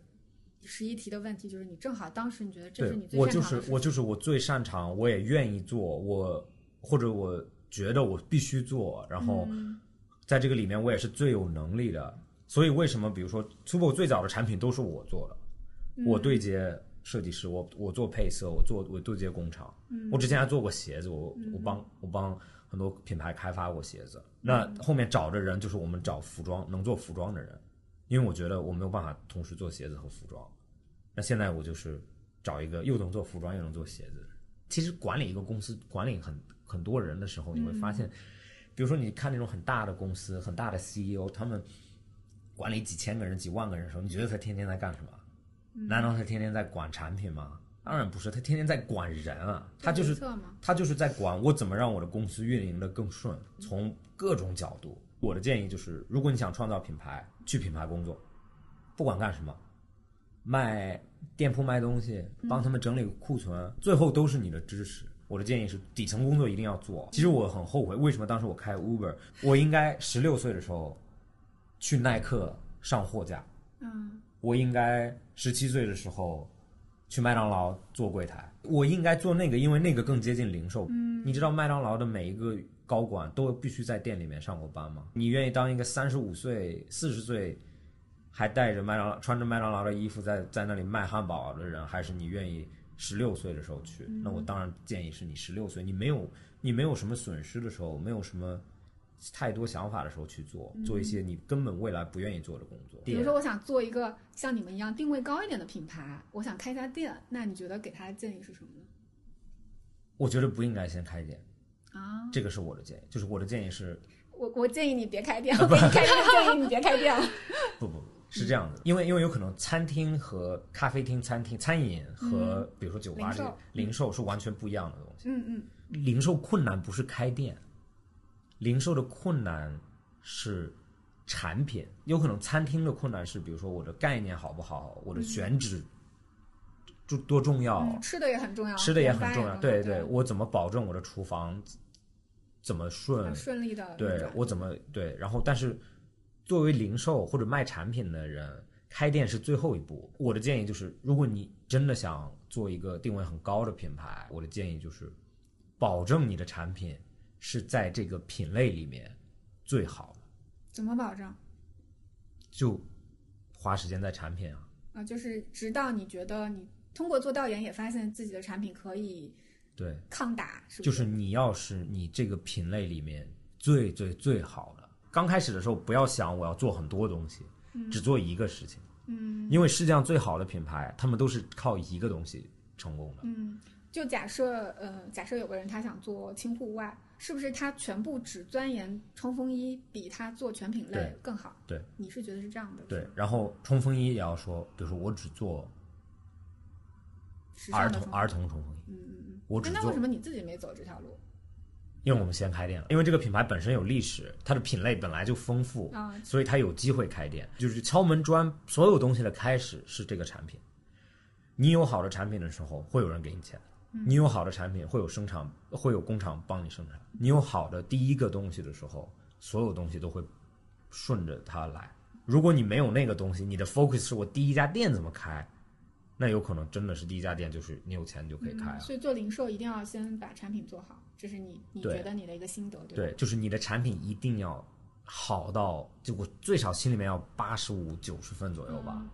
十一题的问题，就是你正好当时你觉得这是你最我就擅长的事情是我就是我最擅长，我也愿意做，我或者我觉得我必须做，然后嗯在这个里面我也是最有能力的。所以为什么比如说 Tubo 最早的产品都是我做的，嗯我对接设计师，我我做配色，我做我对接工厂。嗯我之前还做过鞋子，我我帮我帮很多品牌开发过鞋子。那后面找的人就是我们找服装能做服装的人，因为我觉得我没有办法同时做鞋子和服装。那现在我就是找一个又能做服装又能做鞋子。其实管理一个公司，管理很很多人的时候，你会发现，比如说你看那种很大的公司、很大的 CEO，他们管理几千个人、几万个人的时候，你觉得他天天在干什么？难道他天天在管产品吗？当然不是，他天天在管人啊，他就是他就是在管我怎么让我的公司运营的更顺，从各种角度。我的建议就是，如果你想创造品牌，去品牌工作，不管干什么，卖店铺卖东西，帮他们整理库存，最后都是你的支持。我的建议是，底层工作一定要做。其实我很后悔，为什么当时我开 Uber，我应该十六岁的时候去耐克上货架，嗯我应该十七岁的时候去麦当劳做柜台，我应该做那个，因为那个更接近零售。嗯，你知道麦当劳的每一个高管都必须在店里面上过班吗？你愿意当一个三十五岁、四十岁还带着麦当劳、穿着麦当劳的衣服在在那里卖汉堡的人，还是你愿意十六岁的时候去？那我当然建议是你十六岁，你没有你没有什么损失的时候，没有什么太多想法的时候去做，做一些你根本未来不愿意做的工作。比如说我想做一个像你们一样定位高一点的品牌，我想开一家店，那你觉得给他的建议是什么呢？我觉得不应该先开店，啊，这个是我的建议。就是我的建议是，我我建议你别开店，我给你开店建议你别开店了。不不不是这样的，因为因为有可能餐厅和咖啡厅、餐厅、餐饮和比如说酒吧这个零售零售是完全不一样的东西。嗯嗯，零售困难不是开店，零售的困难是产品。有可能餐厅的困难是，比如说我的概念好不好，我的选址就多重要，嗯吃的也很重要，吃的也很重要。对对，我怎么保证我的厨房怎么顺要？顺利的对我怎么对？然后，但是作为零售或者卖产品的人，开店是最后一步。我的建议就是，如果你真的想做一个定位很高的品牌，我的建议就是，保证你的产品是在这个品类里面最好的，怎么保证就花时间在产品啊。啊？就是直到你觉得你通过做调研也发现自己的产品可以对，抗打，是不？就是是你要是你这个品类里面最最最好的，刚开始的时候不要想我要做很多东西，只做一个事情，嗯因为世界上最好的品牌，他们都是靠一个东西成功的。嗯，就假设呃，假设有个人他想做轻户外，是不是他全部只钻研冲锋衣，比他做全品类更好？对，你是觉得是这样的？对，然后冲锋衣也要说，比如说我只做儿童儿童冲锋衣，嗯。那为什，么你自己没走这条路因为我们先开店了，因为这个品牌本身有历史，它的品类本来就丰富，啊？所以它有机会开店。就是敲门砖，所有东西的开始是这个产品。你有好的产品的时候，会有人给你钱；你有好的产品，会有生产，会有工厂帮你生产。你有好的第一个东西的时候，所有东西都会顺着它来。如果你没有那个东西，你的 focus 是我第一家店怎么开，那有可能真的是第一家店就是你有钱你就可以开了。嗯所以做零售一定要先把产品做好，这是你你觉得你的一个心得，对吧？对，就是你的产品一定要好到，就我最少心里面要八十五、九十分左右吧。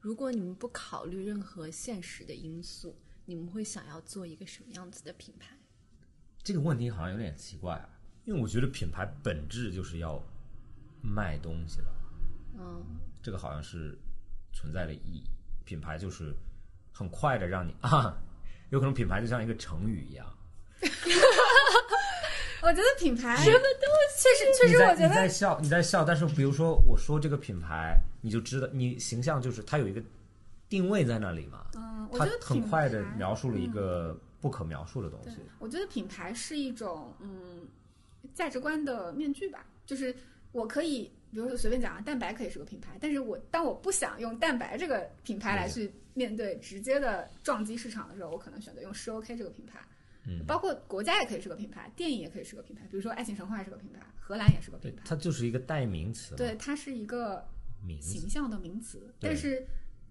如果你们不考虑任何现实的因素，你们会想要做一个什么样子的品牌？这个问题好像有点奇怪啊，因为我觉得品牌本质就是要卖东西的，嗯，这个好像是存在的意义。品牌就是很快的让你啊，有可能品牌就像一个成语一样，我觉得品牌什么东西，确实确实我觉得你在笑，你在笑，但是比如说我说这个品牌，你就知道你形象就是它有一个定位在那里嘛，嗯，我觉得品很快的描述了一个不可描述的东西。，我觉得品牌是一种嗯价值观的面具吧，就是我可以，比如说随便讲啊，蛋白可以是个品牌，但是我当我不想用蛋白这个品牌来去面对直接的撞击市场的时候，我可能选择用十 OK 这个品牌。嗯包括国家也可以是个品牌，电影也可以是个品牌，比如说《爱情神话》是个品牌，荷兰也是个品，牌。它就是一个代名词，对，它是一个名形象的名词，对但是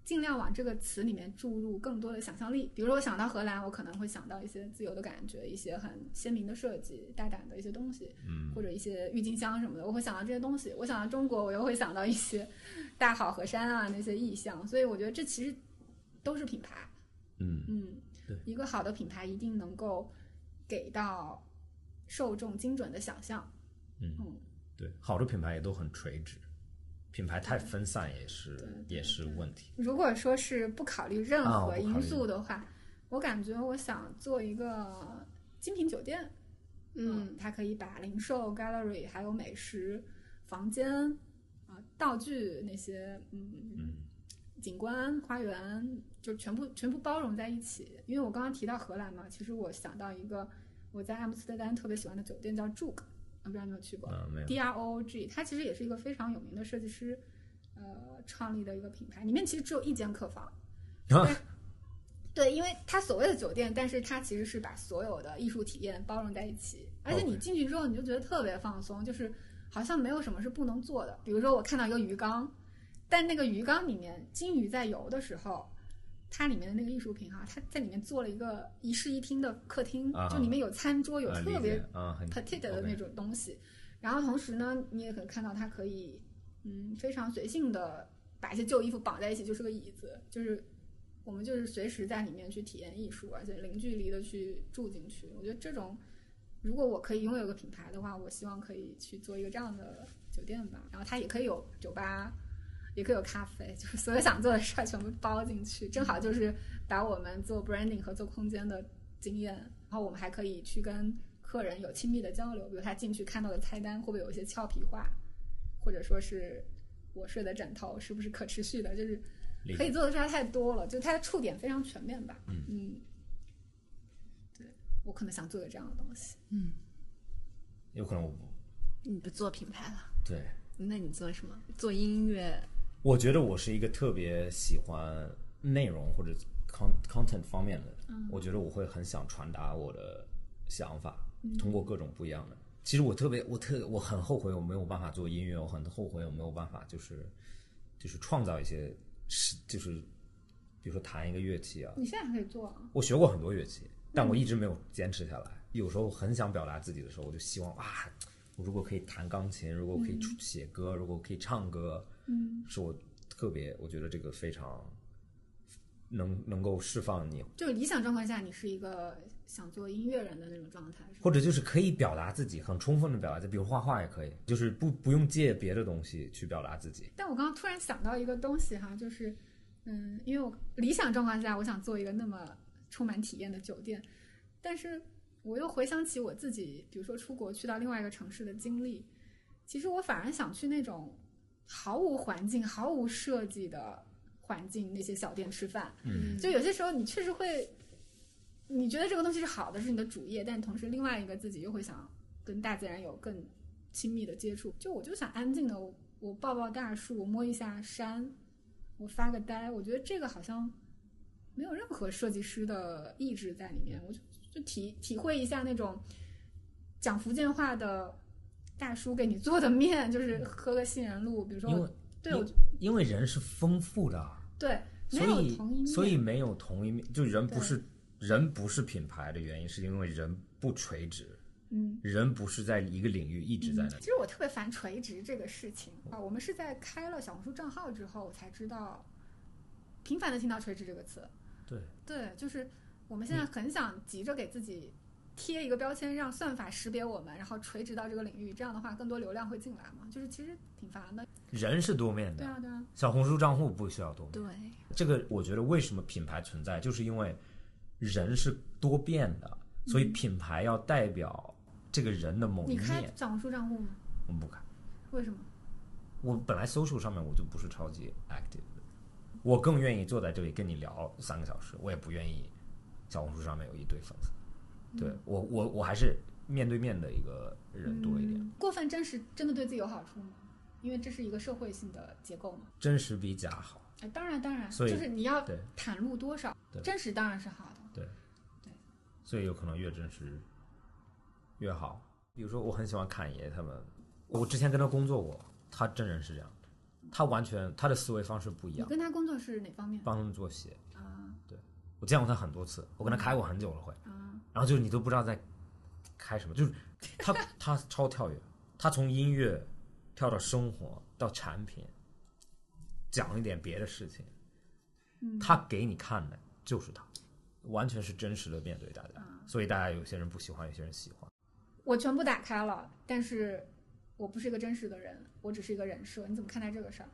尽量往这个词里面注入更多的想象力。比如说，我想到荷兰，我可能会想到一些自由的感觉，一些很鲜明的设计、大胆的一些东西，嗯，或者一些郁金香什么的，我会想到这些东西。我想到中国，我又会想到一些大好河山啊那些意象。所以我觉得这其实都是品牌。嗯，嗯对，一个好的品牌一定能够给到受众精准的想象。嗯嗯对，好的品牌也都很垂直，品牌太分散也是也是问题。如果说是不考虑任何因素的话，我感觉我想做一个精品酒店。嗯，它可以把零售、gallery 还有美食、房间啊、道具那些嗯嗯景观、花园，就全部全部包容在一起。因为我刚刚提到荷兰嘛，其实我想到一个我在阿姆斯特丹特别喜欢的酒店叫我不知道你有没有去过。嗯，没有 D R O O G，它其实也是一个非常有名的设计师，呃，创立的一个品牌。里面其实只有一间客房，啊，对，因为它所谓的酒店，但是它其实是把所有的艺术体验包容在一起，而且你进去之后，你就觉得特别放松，就是好像没有什么是不能做的。比如说，我看到一个鱼缸，但那个鱼缸里面金鱼在游的时候，它里面的那个艺术品哈、它在里面做了一个一室一厅的客厅，啊就里面有餐桌，有特别啊，很 petite 的那种东西。然后同时呢，你也可以看到它可以，嗯，非常随性的把一些旧衣服绑在一起，就是个椅子，就是我们就是随时在里面去体验艺术，而且零距离的去住进去。我觉得这种，如果我可以拥有一个品牌的话，我希望可以去做一个这样的酒店吧。然后它也可以有酒吧，也可以有咖啡，就是所有想做的事儿全部包进去，正好就是把我们做 branding 和做空间的经验，然后我们还可以去跟客人有亲密的交流，比如他进去看到的菜单会不会有一些俏皮话，或者说是我睡的枕头是不是可持续的，就是可以做的事儿太多了，就它的触点非常全面吧。嗯对我可能想做个这样的东西。嗯有可能我不你不做品牌了，对，那你做什么？做音乐？我觉得我是一个特别喜欢内容或者 con content 方面的，我觉得我会很想传达我的想法，通过各种不一样的。其实我特别，我特我很后悔我没有办法做音乐，我很后悔我没有办法就是就是创造一些是就是比如说弹一个乐器啊，你现在还可以做啊？我学过很多乐器，但我一直没有坚持下来。有时候很想表达自己的时候，我就希望啊，我如果可以弹钢琴，如果可以出写歌，如果可以唱歌，嗯，是我特别，我觉得这个非常能能够释放你，就理想状况下，你是一个想做音乐人的那种状态，或者就是可以表达自己，很充分的表达自己，比如画画也可以，就是不不用借别的东西去表达自己。但我刚刚突然想到一个东西哈，就是，嗯，因为我理想状况下，我想做一个那么充满体验的酒店，但是我又回想起我自己，比如说出国去到另外一个城市的经历，其实我反而想去那种毫无环境、毫无设计的环境那些小店吃饭。嗯，就有些时候你确实会，你觉得这个东西是好的，是你的主业，但同时另外一个自己又会想跟大自然有更亲密的接触。就我就想安静的，我我抱抱大树，我摸一下山，我发个呆。我觉得这个好像没有任何设计师的意志在里面，我就就体体会一下那种讲福建话的大叔给你做的面，就是喝个杏仁露，比如说我因为对我因为人是丰富的，对没所以有同一面，所以没有同一面，就人不是人不是品牌的原因，是因为人不垂直，嗯。人不是在一个领域一直在那里。其实我特别烦垂直这个事情啊。我们是在开了小红书账号之后，我才知道，频繁的听到“垂直”这个词。对，对，就是我们现在很想急着给自己贴一个标签，让算法识别我们，然后垂直到这个领域，这样的话更多流量会进来嘛。就是其实挺烦的。人是多面的，对啊，对啊，小红书账户不需要多面。对，这个我觉得为什么品牌存在，就是因为人是多变的，所以品牌要代表这个人的某一你开面。小红书账户吗？我们不开，为什么？我本来 social 上面我就不是超级 active 的，我更愿意坐在这里跟你聊三个小时，我也不愿意小红书上面有一堆粉丝。对我，我我还是面对面的一个人多一点，嗯过分真实真的对自己有好处吗？因为这是一个社会性的结构嘛。真实比假好。哎，当然当然，所以就是你要对袒露多少，真实当然是好的。对对所以有可能越真实越好。比如说，我很喜欢侃爷他们，我之前跟他工作过，他真人是这样的，他完全他的思维方式不一样，你跟他工作是哪方面帮他们做鞋，啊我见过他很多次，我跟他开过很久了会，啊？然后就是你都不知道在开什么，就是他他超跳跃，他从音乐跳到生活到产品，讲一点别的事情，嗯他给你看的就是他，完全是真实的面对大家，所以大家有些人不喜欢，有些人喜欢。我全部打开了，但是我不是一个真实的人，我只是一个人设。你怎么看待这个事儿？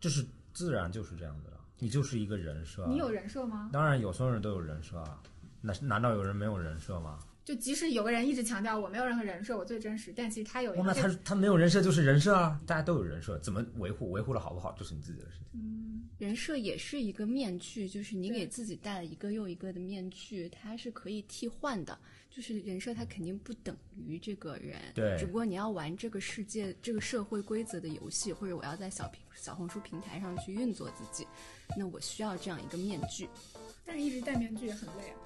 就是自然就是这样的了，你就是一个人设。啊你有人设吗？当然有所有人都有人设啊，那难道有人没有人设吗？就即使有个人一直强调我没有任何人设，我最真实，但其实他有一个，那他他没有人设就是人设啊，大家都有人设，怎么维护维护的好不好就是你自己的事情。嗯人设也是一个面具，就是你给自己戴了一个又一个的面具，它是可以替换的。就是人设，它肯定不等于这个人，对只不过你要玩这个世界、这个社会规则的游戏，或者我要在小平小红书平台上去运作自己，那我需要这样一个面具。但是一直戴面具也很累啊。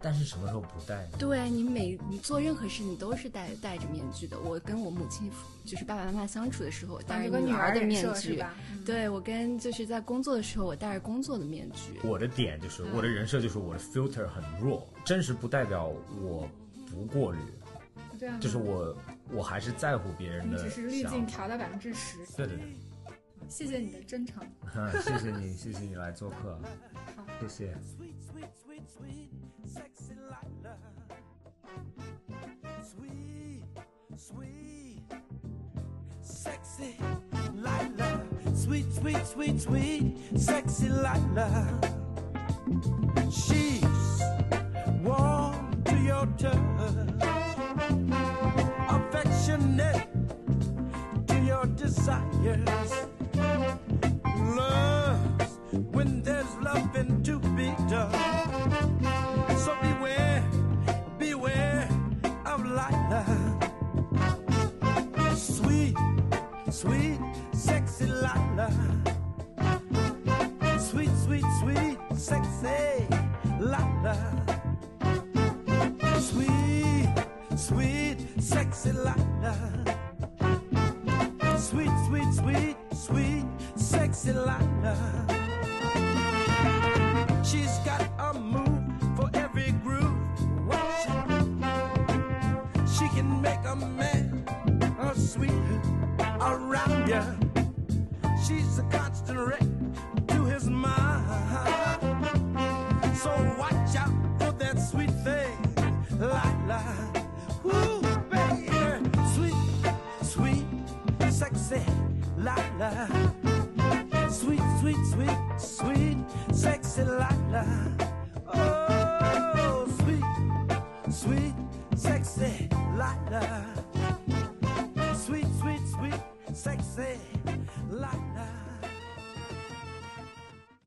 但是什么时候不戴呢？对你每你做任何事，你都是戴戴着面具的。我跟我母亲就是爸爸妈妈相处的时候，我戴着个女儿的面具。嗯对我跟就是在工作的时候，我戴着工作的面具。我的点就是我的人设就是我的 filter 很弱，真实不代表我不过滤，对啊，就是我我还是在乎别人的你只是滤镜调到百分之十。对对对，谢谢你的真诚。哈谢谢你，谢谢你来做客，好，谢谢。Sweet, sexy Lila. Sweet, sweet, sexy Lila. Sweet, sweet, sweet, sweet, sexy Lila. She's